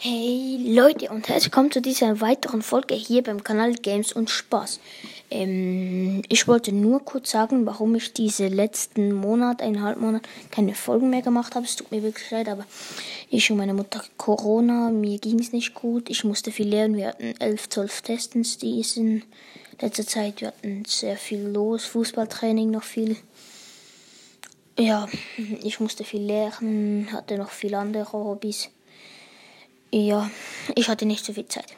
Hey Leute und herzlich willkommen zu dieser weiteren Folge hier beim Kanal Games und Spaß. Ähm, ich wollte nur kurz sagen, warum ich diese letzten Monat, eineinhalb Monat, keine Folgen mehr gemacht habe. Es tut mir wirklich leid, aber ich und meine Mutter Corona, mir ging es nicht gut. Ich musste viel lernen. Wir hatten elf, zwölf Testens, die in letzter Zeit. Wir hatten sehr viel los, Fußballtraining noch viel. Ja, ich musste viel lernen, hatte noch viele andere Hobbys. Ja, ich hatte nicht so viel Zeit.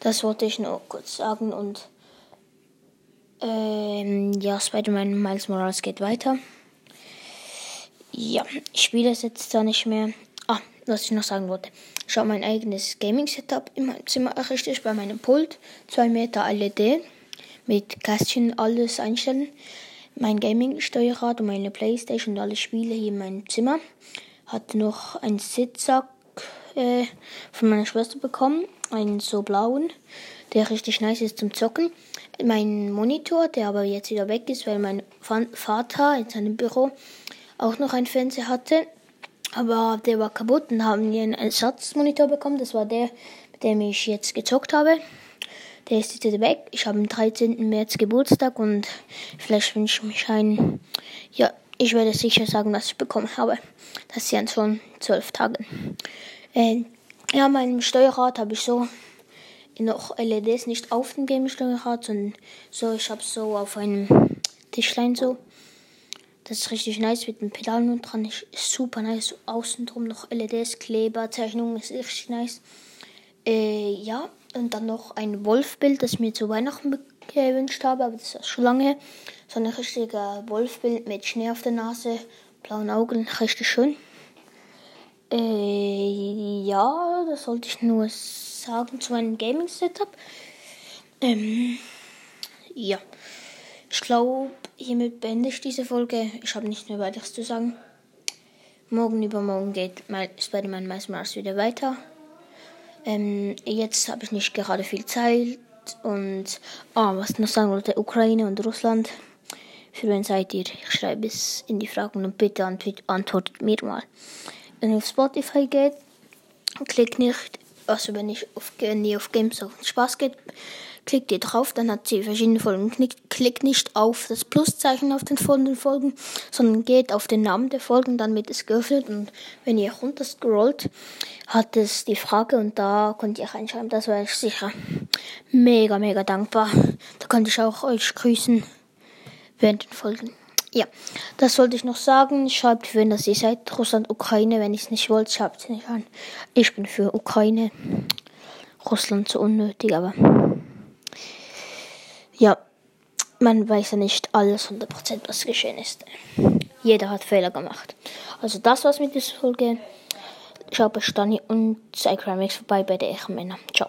Das wollte ich nur kurz sagen und ähm, ja, Spider-Man Miles Morales geht weiter. Ja, ich spiele es jetzt zwar nicht mehr. Ah, was ich noch sagen wollte. Ich habe mein eigenes Gaming-Setup in meinem Zimmer errichtet, bei meinem Pult. 2 Meter LED mit Kästchen alles einstellen. Mein Gaming-Steuerrad und meine Playstation und alle Spiele hier in meinem Zimmer. Hatte noch einen Sitzsack äh, von meiner Schwester bekommen. Einen so blauen, der richtig nice ist zum Zocken. Mein Monitor, der aber jetzt wieder weg ist, weil mein Vater in seinem Büro auch noch einen Fernseher hatte. Aber der war kaputt und haben wir einen Ersatzmonitor bekommen. Das war der, mit dem ich jetzt gezockt habe. Der ist jetzt weg. Ich habe am 13. März Geburtstag und vielleicht wünsche ich mich einen. Ja, ich werde sicher sagen, was ich bekommen habe. Das sind schon zwölf Tage. Äh, ja, mein Steuerrad habe ich so noch LEDs nicht auf dem Game-Steuerrad, sondern so, ich habe so auf einem Tischlein so. Das ist richtig nice mit den Pedalen und dran. Ist super nice. So außen drum noch LEDs, Kleber, Zeichnungen, ist richtig nice. Äh, ja, und dann noch ein Wolfbild, das ich mir zu Weihnachten gewünscht habe, aber das ist schon lange her. So ein richtiger Wolfbild mit Schnee auf der Nase, blauen Augen, richtig schön. Äh, ja, das sollte ich nur sagen zu meinem Gaming-Setup. Ähm, ja, ich glaube, hiermit beende ich diese Folge. Ich habe nicht mehr weiteres zu sagen. Morgen übermorgen geht Spider-Man Mars wieder weiter. Ähm, jetzt habe ich nicht gerade viel Zeit. Und ah, was ich noch sagen wollte, Ukraine und Russland. Für wen seid ihr? Ich schreibe es in die Fragen und bitte antwortet mir mal wenn ihr auf Spotify geht, klickt nicht, also wenn, ich auf, ihr auf Games auf Spaß geht, klickt ihr drauf, dann hat sie verschiedene Folgen. Klickt, klickt nicht auf das Pluszeichen auf den folgenden Folgen, sondern geht auf den Namen der Folgen, dann wird es geöffnet und wenn ihr runter scrollt, hat es die Frage und da könnt ihr reinschreiben, das wäre ich sicher mega, mega dankbar. Da könnte ich auch euch grüßen während den Folgen. Ja, das wollte ich noch sagen. Schreibt, wenn das ihr seid, Russland, Ukraine. Wenn ihr es nicht wollt, schreibt es nicht an. Ich bin für Ukraine. Russland so unnötig, aber ja, man weiß ja nicht alles 100%, was geschehen ist. Jeder hat Fehler gemacht. Also das war's mit dieser Folge. Schaut bei Stani und Cycramix vorbei bei der Echenmänner. Ciao.